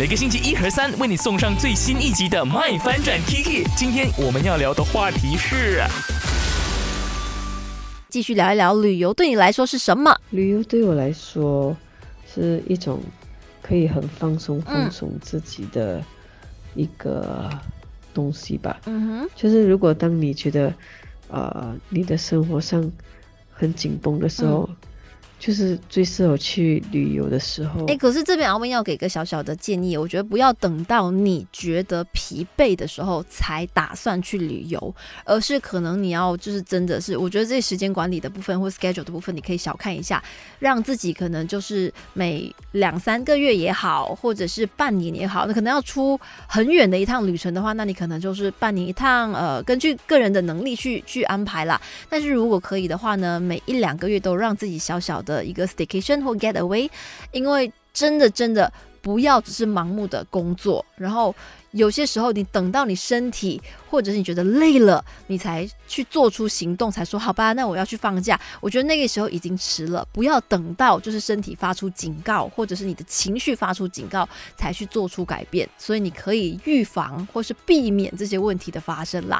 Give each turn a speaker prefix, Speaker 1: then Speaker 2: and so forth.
Speaker 1: 每个星期一和三为你送上最新一集的《麦翻转 Kiki》。今天我们要聊的话题是，
Speaker 2: 继续聊一聊旅游对你来说是什么？
Speaker 3: 旅游对我来说是一种可以很放松、放松自己的一个东西吧。
Speaker 2: 嗯哼，
Speaker 3: 就是如果当你觉得呃你的生活上很紧绷的时候，就是最适合去旅游的时候。
Speaker 2: 哎，可是这边阿文要给个小小的建议，我觉得不要等到你觉得疲惫的时候才打算去旅游，而是可能你要就是真的是，我觉得这时间管理的部分或 schedule 的部分，你可以小看一下，让自己可能就是每两三个月也好，或者是半年也好，那可能要出很远的一趟旅程的话，那你可能就是半年一趟，呃，根据个人的能力去去安排啦。但是如果可以的话呢，每一两个月都让自己小小的的一个 station 或 getaway，因为真的真的不要只是盲目的工作，然后有些时候你等到你身体或者是你觉得累了，你才去做出行动，才说好吧，那我要去放假。我觉得那个时候已经迟了，不要等到就是身体发出警告，或者是你的情绪发出警告，才去做出改变。所以你可以预防或是避免这些问题的发生啦。